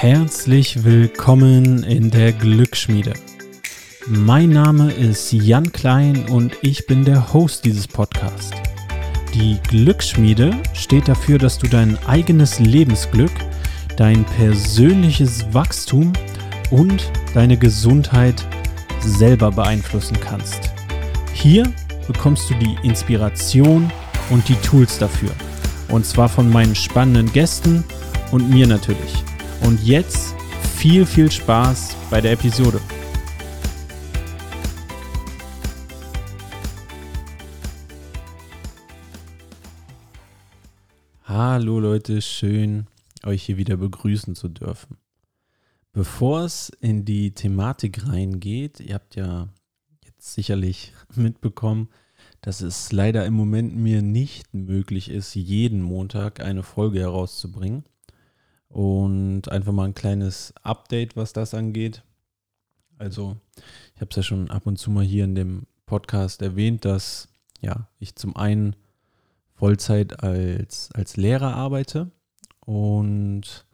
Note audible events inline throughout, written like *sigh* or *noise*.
Herzlich willkommen in der Glücksschmiede. Mein Name ist Jan Klein und ich bin der Host dieses Podcasts. Die Glücksschmiede steht dafür, dass du dein eigenes Lebensglück, dein persönliches Wachstum und deine Gesundheit selber beeinflussen kannst. Hier bekommst du die Inspiration und die Tools dafür. Und zwar von meinen spannenden Gästen und mir natürlich. Und jetzt viel, viel Spaß bei der Episode. Hallo Leute, schön euch hier wieder begrüßen zu dürfen. Bevor es in die Thematik reingeht, ihr habt ja jetzt sicherlich *laughs* mitbekommen, dass es leider im Moment mir nicht möglich ist, jeden Montag eine Folge herauszubringen. Und einfach mal ein kleines Update, was das angeht. Also, ich habe es ja schon ab und zu mal hier in dem Podcast erwähnt, dass ja, ich zum einen Vollzeit als, als Lehrer arbeite und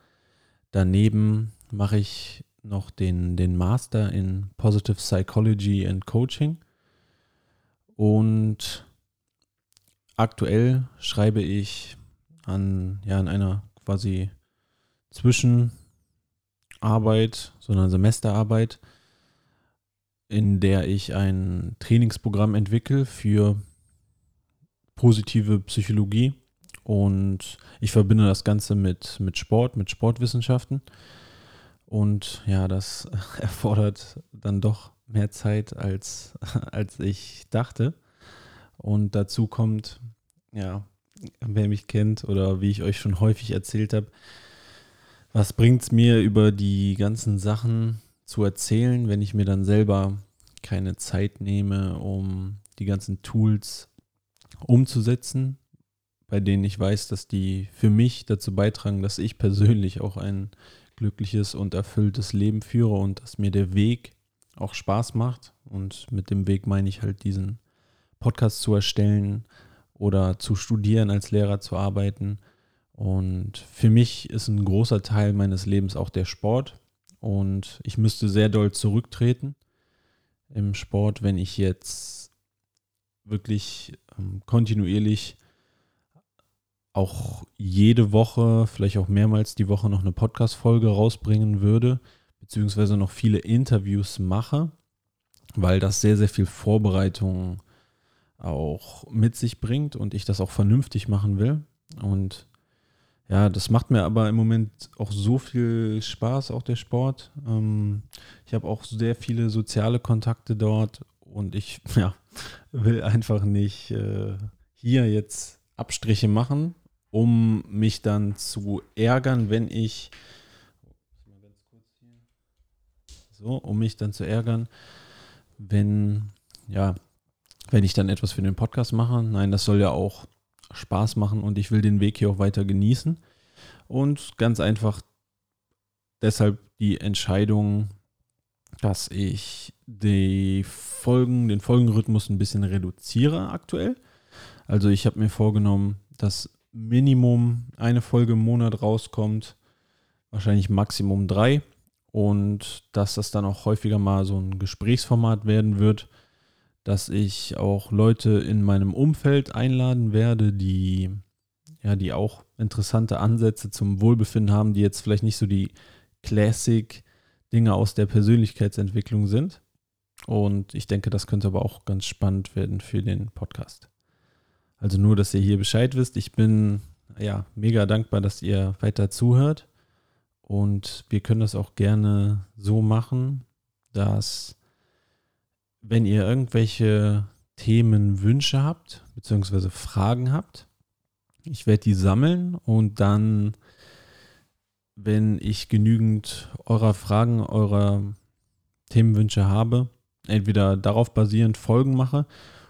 daneben mache ich noch den, den Master in Positive Psychology and Coaching. Und aktuell schreibe ich an, ja, an einer quasi Zwischenarbeit, sondern Semesterarbeit, in der ich ein Trainingsprogramm entwickle für positive Psychologie. Und ich verbinde das Ganze mit, mit Sport, mit Sportwissenschaften. Und ja, das *laughs* erfordert dann doch mehr Zeit, als, *laughs* als ich dachte. Und dazu kommt, ja, wer mich kennt oder wie ich euch schon häufig erzählt habe, was bringt es mir über die ganzen Sachen zu erzählen, wenn ich mir dann selber keine Zeit nehme, um die ganzen Tools umzusetzen, bei denen ich weiß, dass die für mich dazu beitragen, dass ich persönlich auch ein glückliches und erfülltes Leben führe und dass mir der Weg auch Spaß macht. Und mit dem Weg meine ich halt diesen Podcast zu erstellen oder zu studieren, als Lehrer zu arbeiten und für mich ist ein großer Teil meines Lebens auch der Sport. Und ich müsste sehr doll zurücktreten im Sport, wenn ich jetzt wirklich ähm, kontinuierlich auch jede Woche, vielleicht auch mehrmals die Woche noch eine Podcast-Folge rausbringen würde, beziehungsweise noch viele Interviews mache, weil das sehr, sehr viel Vorbereitung auch mit sich bringt und ich das auch vernünftig machen will. Und ja, das macht mir aber im Moment auch so viel Spaß, auch der Sport. Ähm, ich habe auch sehr viele soziale Kontakte dort und ich *laughs* ja, will einfach nicht äh, hier jetzt Abstriche machen, um mich dann zu ärgern, wenn ich so, um mich dann zu ärgern, wenn ja, wenn ich dann etwas für den Podcast mache. Nein, das soll ja auch Spaß machen und ich will den Weg hier auch weiter genießen. Und ganz einfach deshalb die Entscheidung, dass ich die Folgen, den Folgenrhythmus ein bisschen reduziere aktuell. Also ich habe mir vorgenommen, dass Minimum eine Folge im Monat rauskommt, wahrscheinlich Maximum drei und dass das dann auch häufiger mal so ein Gesprächsformat werden wird dass ich auch Leute in meinem Umfeld einladen werde, die ja, die auch interessante Ansätze zum Wohlbefinden haben, die jetzt vielleicht nicht so die Classic Dinge aus der Persönlichkeitsentwicklung sind. Und ich denke, das könnte aber auch ganz spannend werden für den Podcast. Also nur, dass ihr hier Bescheid wisst. Ich bin ja mega dankbar, dass ihr weiter zuhört. Und wir können das auch gerne so machen, dass wenn ihr irgendwelche Themenwünsche habt, beziehungsweise Fragen habt, ich werde die sammeln und dann, wenn ich genügend eurer Fragen, eurer Themenwünsche habe, entweder darauf basierend Folgen mache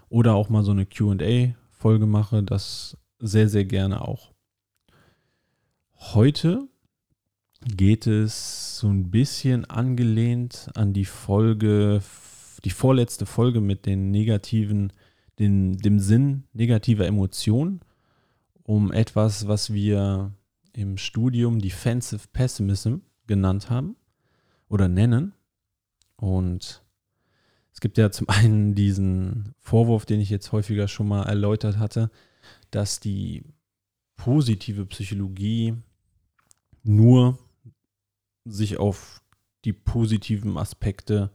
oder auch mal so eine QA-Folge mache, das sehr, sehr gerne auch. Heute geht es so ein bisschen angelehnt an die Folge die vorletzte Folge mit den negativen, den, dem Sinn negativer Emotionen, um etwas, was wir im Studium Defensive Pessimism genannt haben oder nennen. Und es gibt ja zum *laughs* einen diesen Vorwurf, den ich jetzt häufiger schon mal erläutert hatte, dass die positive Psychologie nur sich auf die positiven Aspekte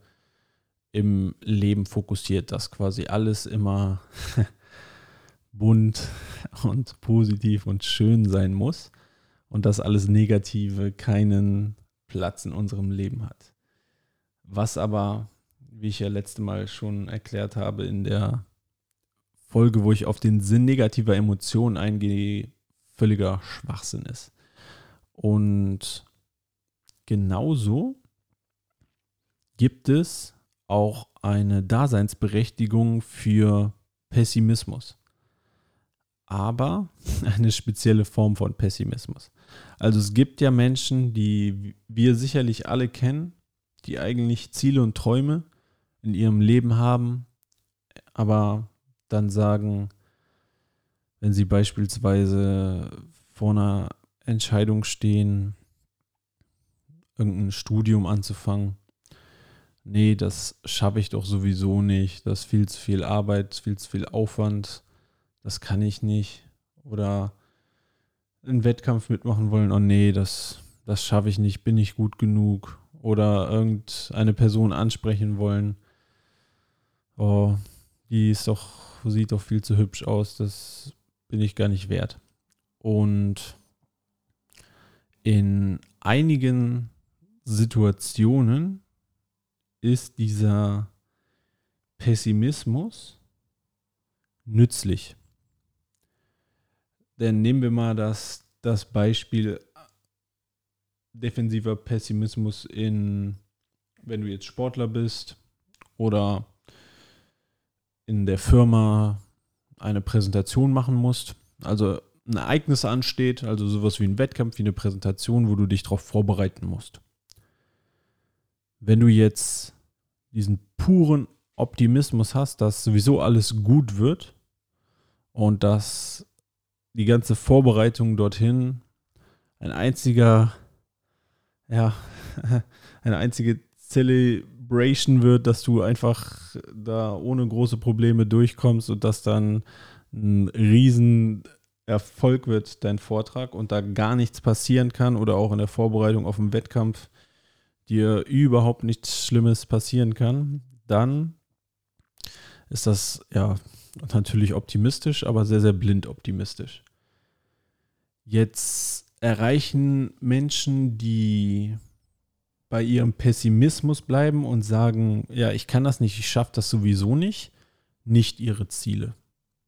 im Leben fokussiert, dass quasi alles immer *laughs* bunt und positiv und schön sein muss und dass alles Negative keinen Platz in unserem Leben hat. Was aber, wie ich ja letzte Mal schon erklärt habe, in der Folge, wo ich auf den Sinn negativer Emotionen eingehe, völliger Schwachsinn ist. Und genauso gibt es auch eine Daseinsberechtigung für Pessimismus. Aber *laughs* eine spezielle Form von Pessimismus. Also es gibt ja Menschen, die wir sicherlich alle kennen, die eigentlich Ziele und Träume in ihrem Leben haben, aber dann sagen, wenn sie beispielsweise vor einer Entscheidung stehen, irgendein Studium anzufangen, nee, das schaffe ich doch sowieso nicht, das ist viel zu viel Arbeit, viel zu viel Aufwand, das kann ich nicht. Oder einen Wettkampf mitmachen wollen, oh nee, das, das schaffe ich nicht, bin ich gut genug. Oder irgendeine Person ansprechen wollen, oh, die ist doch, sieht doch viel zu hübsch aus, das bin ich gar nicht wert. Und in einigen Situationen ist dieser Pessimismus nützlich. Denn nehmen wir mal das, das Beispiel defensiver Pessimismus in, wenn du jetzt Sportler bist oder in der Firma eine Präsentation machen musst. Also ein Ereignis ansteht, also sowas wie ein Wettkampf, wie eine Präsentation, wo du dich darauf vorbereiten musst wenn du jetzt diesen puren Optimismus hast, dass sowieso alles gut wird und dass die ganze Vorbereitung dorthin ein einziger, ja, *laughs* eine einzige Celebration wird, dass du einfach da ohne große Probleme durchkommst und dass dann ein riesen Erfolg wird, dein Vortrag und da gar nichts passieren kann oder auch in der Vorbereitung auf den Wettkampf dir überhaupt nichts Schlimmes passieren kann, dann ist das ja natürlich optimistisch, aber sehr, sehr blind optimistisch. Jetzt erreichen Menschen, die bei ihrem Pessimismus bleiben und sagen, ja, ich kann das nicht, ich schaffe das sowieso nicht, nicht ihre Ziele,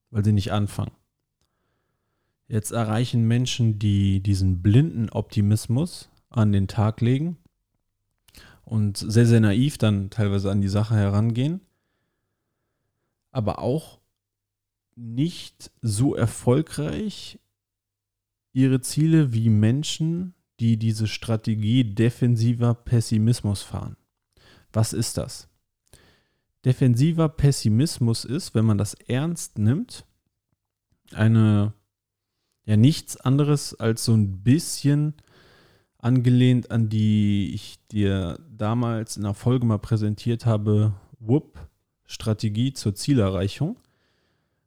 weil sie nicht anfangen. Jetzt erreichen Menschen, die diesen blinden Optimismus an den Tag legen, und sehr, sehr naiv dann teilweise an die Sache herangehen, aber auch nicht so erfolgreich ihre Ziele wie Menschen, die diese Strategie defensiver Pessimismus fahren. Was ist das? Defensiver Pessimismus ist, wenn man das ernst nimmt, eine ja nichts anderes als so ein bisschen angelehnt an die ich dir damals in der Folge mal präsentiert habe, WUP, Strategie zur Zielerreichung,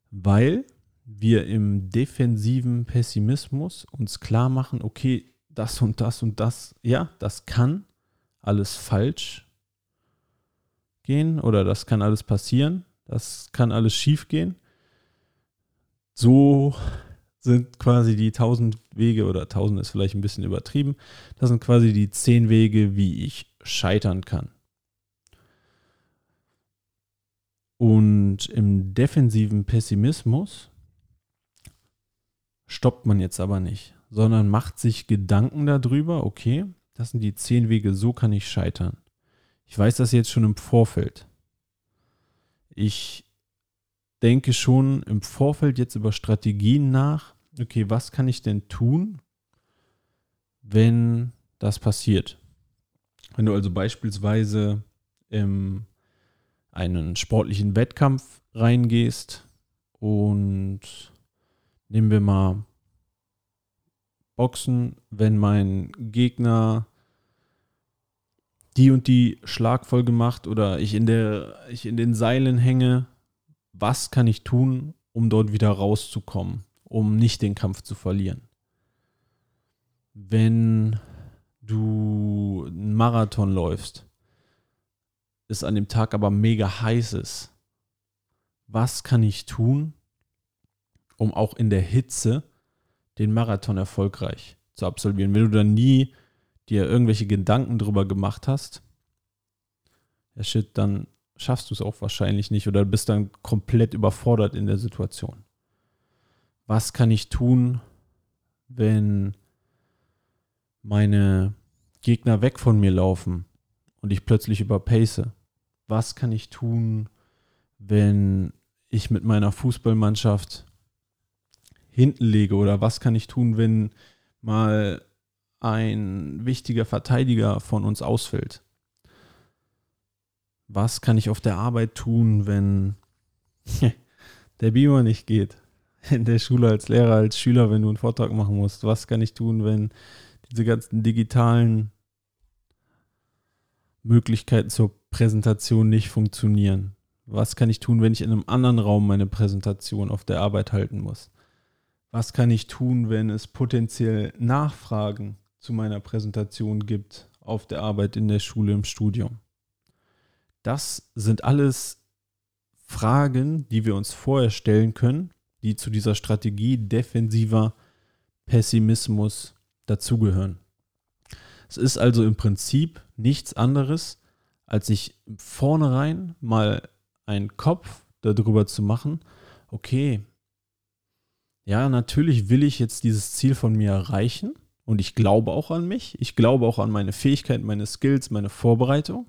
weil wir im defensiven Pessimismus uns klar machen, okay, das und das und das, ja, das kann alles falsch gehen oder das kann alles passieren, das kann alles schief gehen. So sind quasi die 1000 Wege oder 1000 ist vielleicht ein bisschen übertrieben. Das sind quasi die 10 Wege, wie ich scheitern kann. Und im defensiven Pessimismus stoppt man jetzt aber nicht, sondern macht sich Gedanken darüber, okay, das sind die 10 Wege, so kann ich scheitern. Ich weiß das jetzt schon im Vorfeld. Ich denke schon im Vorfeld jetzt über Strategien nach, okay, was kann ich denn tun, wenn das passiert? Wenn du also beispielsweise in einen sportlichen Wettkampf reingehst und nehmen wir mal Boxen, wenn mein Gegner die und die Schlagfolge macht oder ich in, der, ich in den Seilen hänge, was kann ich tun, um dort wieder rauszukommen, um nicht den Kampf zu verlieren? Wenn du einen Marathon läufst, es an dem Tag aber mega heiß ist, was kann ich tun, um auch in der Hitze den Marathon erfolgreich zu absolvieren? Wenn du dann nie dir irgendwelche Gedanken drüber gemacht hast, ja shit, dann schaffst du es auch wahrscheinlich nicht oder bist dann komplett überfordert in der Situation. Was kann ich tun, wenn meine Gegner weg von mir laufen und ich plötzlich überpace? Was kann ich tun, wenn ich mit meiner Fußballmannschaft hinten lege oder was kann ich tun, wenn mal ein wichtiger Verteidiger von uns ausfällt? Was kann ich auf der Arbeit tun, wenn *laughs* der Beamer nicht geht? In der Schule als Lehrer, als Schüler, wenn du einen Vortrag machen musst? Was kann ich tun, wenn diese ganzen digitalen Möglichkeiten zur Präsentation nicht funktionieren? Was kann ich tun, wenn ich in einem anderen Raum meine Präsentation auf der Arbeit halten muss? Was kann ich tun, wenn es potenziell Nachfragen zu meiner Präsentation gibt auf der Arbeit in der Schule im Studium? Das sind alles Fragen, die wir uns vorher stellen können, die zu dieser Strategie defensiver Pessimismus dazugehören. Es ist also im Prinzip nichts anderes, als sich vornherein mal einen Kopf darüber zu machen, okay, ja, natürlich will ich jetzt dieses Ziel von mir erreichen und ich glaube auch an mich, ich glaube auch an meine Fähigkeiten, meine Skills, meine Vorbereitung,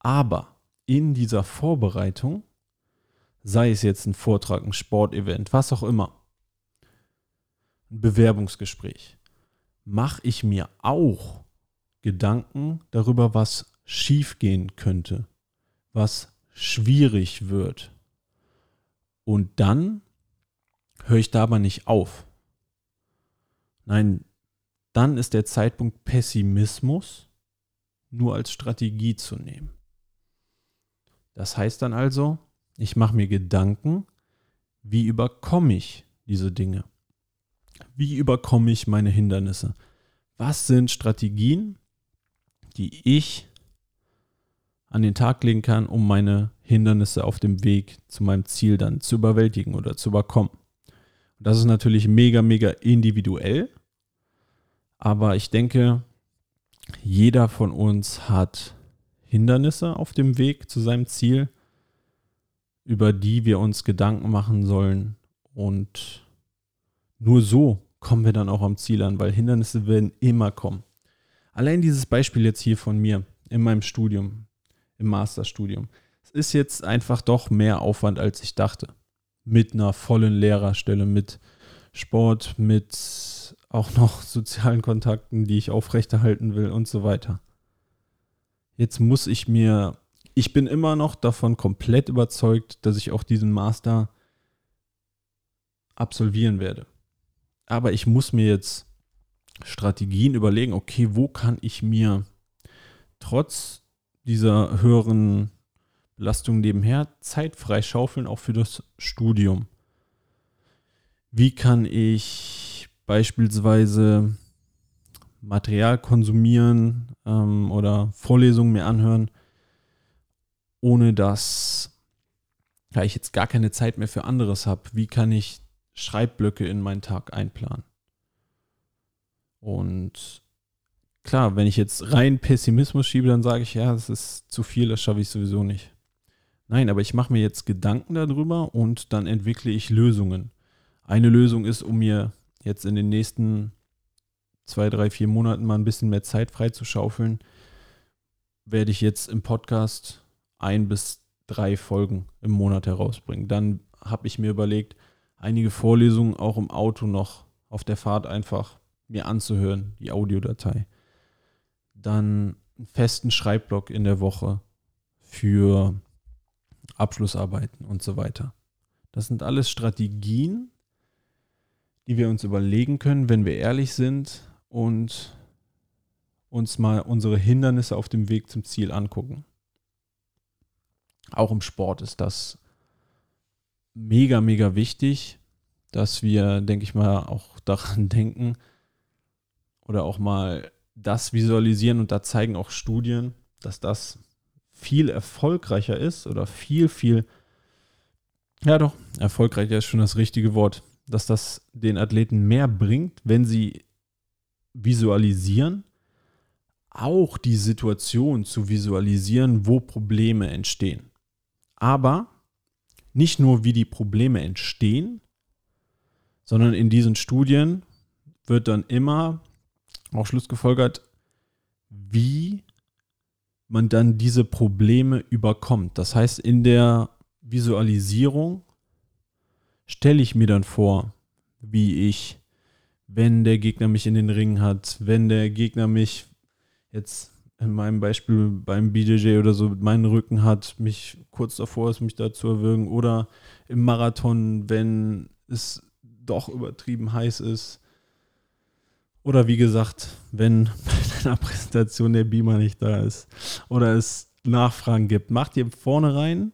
aber in dieser Vorbereitung, sei es jetzt ein Vortrag, ein Sportevent, was auch immer, ein Bewerbungsgespräch, mache ich mir auch Gedanken darüber, was schiefgehen könnte, was schwierig wird. Und dann höre ich da aber nicht auf. Nein, dann ist der Zeitpunkt Pessimismus nur als Strategie zu nehmen. Das heißt dann also, ich mache mir Gedanken, wie überkomme ich diese Dinge? Wie überkomme ich meine Hindernisse? Was sind Strategien, die ich an den Tag legen kann, um meine Hindernisse auf dem Weg zu meinem Ziel dann zu überwältigen oder zu überkommen. Und das ist natürlich mega, mega individuell. Aber ich denke, jeder von uns hat Hindernisse auf dem Weg zu seinem Ziel, über die wir uns Gedanken machen sollen. Und nur so kommen wir dann auch am Ziel an, weil Hindernisse werden immer kommen. Allein dieses Beispiel jetzt hier von mir in meinem Studium im Masterstudium. Es ist jetzt einfach doch mehr Aufwand, als ich dachte. Mit einer vollen Lehrerstelle, mit Sport, mit auch noch sozialen Kontakten, die ich aufrechterhalten will und so weiter. Jetzt muss ich mir, ich bin immer noch davon komplett überzeugt, dass ich auch diesen Master absolvieren werde. Aber ich muss mir jetzt Strategien überlegen, okay, wo kann ich mir trotz dieser höheren Belastung nebenher Zeit freischaufeln, auch für das Studium. Wie kann ich beispielsweise Material konsumieren ähm, oder Vorlesungen mir anhören, ohne dass ja, ich jetzt gar keine Zeit mehr für anderes habe? Wie kann ich Schreibblöcke in meinen Tag einplanen? Und klar, wenn ich jetzt rein Pessimismus schiebe, dann sage ich, ja, das ist zu viel, das schaffe ich sowieso nicht. Nein, aber ich mache mir jetzt Gedanken darüber und dann entwickle ich Lösungen. Eine Lösung ist, um mir jetzt in den nächsten zwei, drei, vier Monaten mal ein bisschen mehr Zeit freizuschaufeln, werde ich jetzt im Podcast ein bis drei Folgen im Monat herausbringen. Dann habe ich mir überlegt, einige Vorlesungen auch im Auto noch auf der Fahrt einfach mir anzuhören, die Audiodatei dann einen festen Schreibblock in der Woche für Abschlussarbeiten und so weiter. Das sind alles Strategien, die wir uns überlegen können, wenn wir ehrlich sind und uns mal unsere Hindernisse auf dem Weg zum Ziel angucken. Auch im Sport ist das mega, mega wichtig, dass wir, denke ich mal, auch daran *laughs* denken oder auch mal das visualisieren und da zeigen auch Studien, dass das viel erfolgreicher ist oder viel, viel, ja doch, erfolgreicher ist schon das richtige Wort, dass das den Athleten mehr bringt, wenn sie visualisieren, auch die Situation zu visualisieren, wo Probleme entstehen. Aber nicht nur, wie die Probleme entstehen, sondern in diesen Studien wird dann immer auch Schlussgefolgert, wie man dann diese Probleme überkommt. Das heißt, in der Visualisierung stelle ich mir dann vor, wie ich, wenn der Gegner mich in den Ring hat, wenn der Gegner mich jetzt in meinem Beispiel beim BJJ oder so meinen Rücken hat, mich kurz davor ist, mich da zu erwürgen oder im Marathon, wenn es doch übertrieben heiß ist. Oder wie gesagt, wenn bei deiner Präsentation der Beamer nicht da ist oder es Nachfragen gibt, mach dir vorne rein,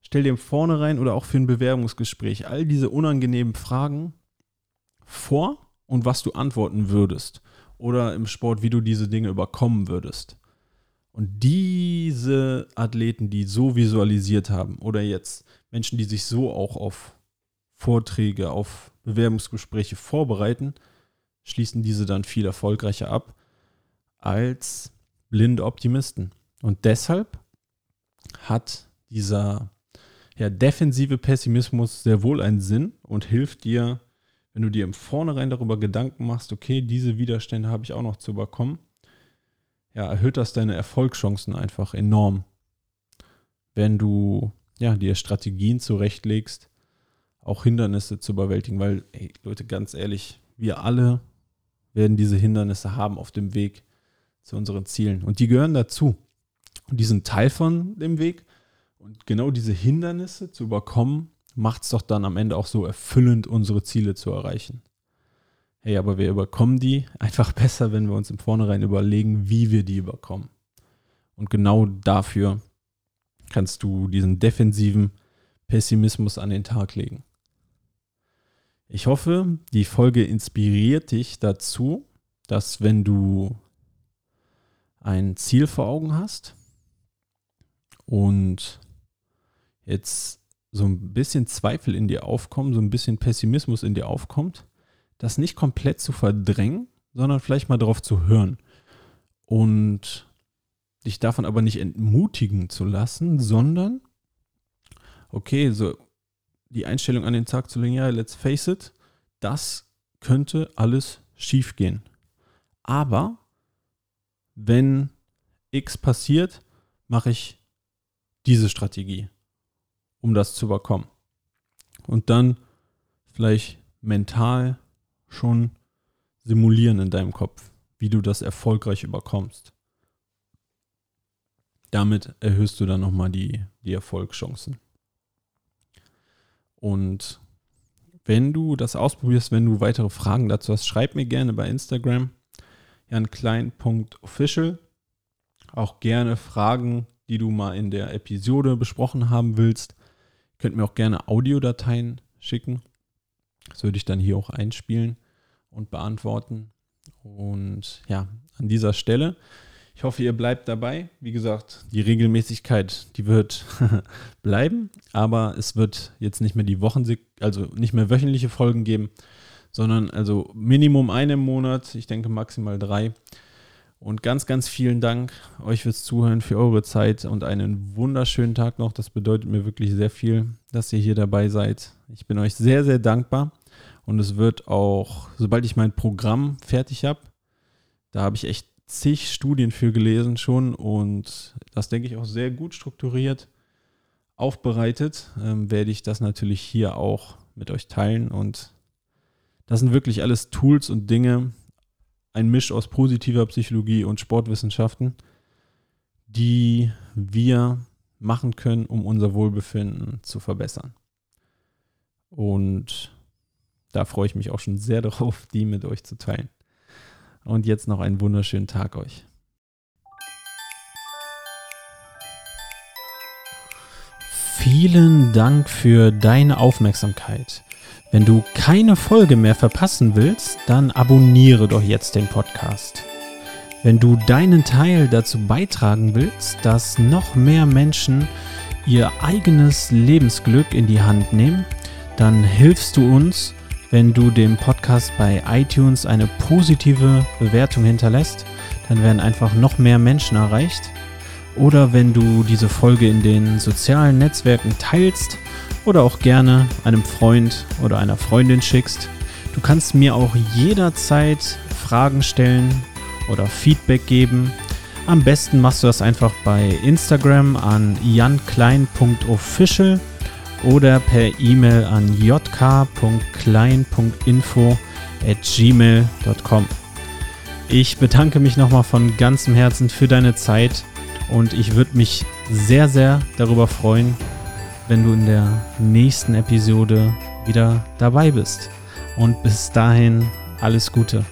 stell dir vorne rein oder auch für ein Bewerbungsgespräch all diese unangenehmen Fragen vor und was du antworten würdest. Oder im Sport, wie du diese Dinge überkommen würdest. Und diese Athleten, die so visualisiert haben, oder jetzt Menschen, die sich so auch auf Vorträge, auf Bewerbungsgespräche vorbereiten, schließen diese dann viel erfolgreicher ab als blinde Optimisten. Und deshalb hat dieser ja, defensive Pessimismus sehr wohl einen Sinn und hilft dir, wenn du dir im Vornherein darüber Gedanken machst, okay, diese Widerstände habe ich auch noch zu überkommen, ja, erhöht das deine Erfolgschancen einfach enorm. Wenn du ja, dir Strategien zurechtlegst, auch Hindernisse zu überwältigen, weil, ey, Leute, ganz ehrlich, wir alle werden diese Hindernisse haben auf dem Weg zu unseren Zielen. Und die gehören dazu. Und die sind Teil von dem Weg. Und genau diese Hindernisse zu überkommen, macht es doch dann am Ende auch so erfüllend, unsere Ziele zu erreichen. Hey, aber wir überkommen die einfach besser, wenn wir uns im Vornherein überlegen, wie wir die überkommen. Und genau dafür kannst du diesen defensiven Pessimismus an den Tag legen. Ich hoffe, die Folge inspiriert dich dazu, dass wenn du ein Ziel vor Augen hast und jetzt so ein bisschen Zweifel in dir aufkommen, so ein bisschen Pessimismus in dir aufkommt, das nicht komplett zu verdrängen, sondern vielleicht mal darauf zu hören und dich davon aber nicht entmutigen zu lassen, sondern okay, so die Einstellung an den Tag zu legen, ja, let's face it, das könnte alles schiefgehen. Aber wenn X passiert, mache ich diese Strategie, um das zu überkommen. Und dann vielleicht mental schon simulieren in deinem Kopf, wie du das erfolgreich überkommst. Damit erhöhst du dann nochmal die, die Erfolgschancen. Und wenn du das ausprobierst, wenn du weitere Fragen dazu hast, schreib mir gerne bei Instagram janklein.official. Auch gerne Fragen, die du mal in der Episode besprochen haben willst. Könnt mir auch gerne Audiodateien schicken. Das würde ich dann hier auch einspielen und beantworten. Und ja, an dieser Stelle ich hoffe, ihr bleibt dabei. Wie gesagt, die Regelmäßigkeit, die wird *laughs* bleiben, aber es wird jetzt nicht mehr die Wochen, also nicht mehr wöchentliche Folgen geben, sondern also Minimum eine im Monat, ich denke maximal drei. Und ganz, ganz vielen Dank euch fürs Zuhören, für eure Zeit und einen wunderschönen Tag noch. Das bedeutet mir wirklich sehr viel, dass ihr hier dabei seid. Ich bin euch sehr, sehr dankbar. Und es wird auch, sobald ich mein Programm fertig habe, da habe ich echt zig Studien für gelesen schon und das denke ich auch sehr gut strukturiert aufbereitet, ähm, werde ich das natürlich hier auch mit euch teilen und das sind wirklich alles Tools und Dinge, ein Misch aus positiver Psychologie und Sportwissenschaften, die wir machen können, um unser Wohlbefinden zu verbessern. Und da freue ich mich auch schon sehr darauf, die mit euch zu teilen. Und jetzt noch einen wunderschönen Tag euch. Vielen Dank für deine Aufmerksamkeit. Wenn du keine Folge mehr verpassen willst, dann abonniere doch jetzt den Podcast. Wenn du deinen Teil dazu beitragen willst, dass noch mehr Menschen ihr eigenes Lebensglück in die Hand nehmen, dann hilfst du uns, wenn du dem Podcast bei iTunes eine positive Bewertung hinterlässt. Dann werden einfach noch mehr Menschen erreicht. Oder wenn du diese Folge in den sozialen Netzwerken teilst oder auch gerne einem Freund oder einer Freundin schickst. Du kannst mir auch jederzeit Fragen stellen oder Feedback geben. Am besten machst du das einfach bei Instagram an janklein.official oder per E-Mail an jk.klein.info at gmail.com. Ich bedanke mich nochmal von ganzem Herzen für deine Zeit und ich würde mich sehr, sehr darüber freuen, wenn du in der nächsten Episode wieder dabei bist. Und bis dahin alles Gute.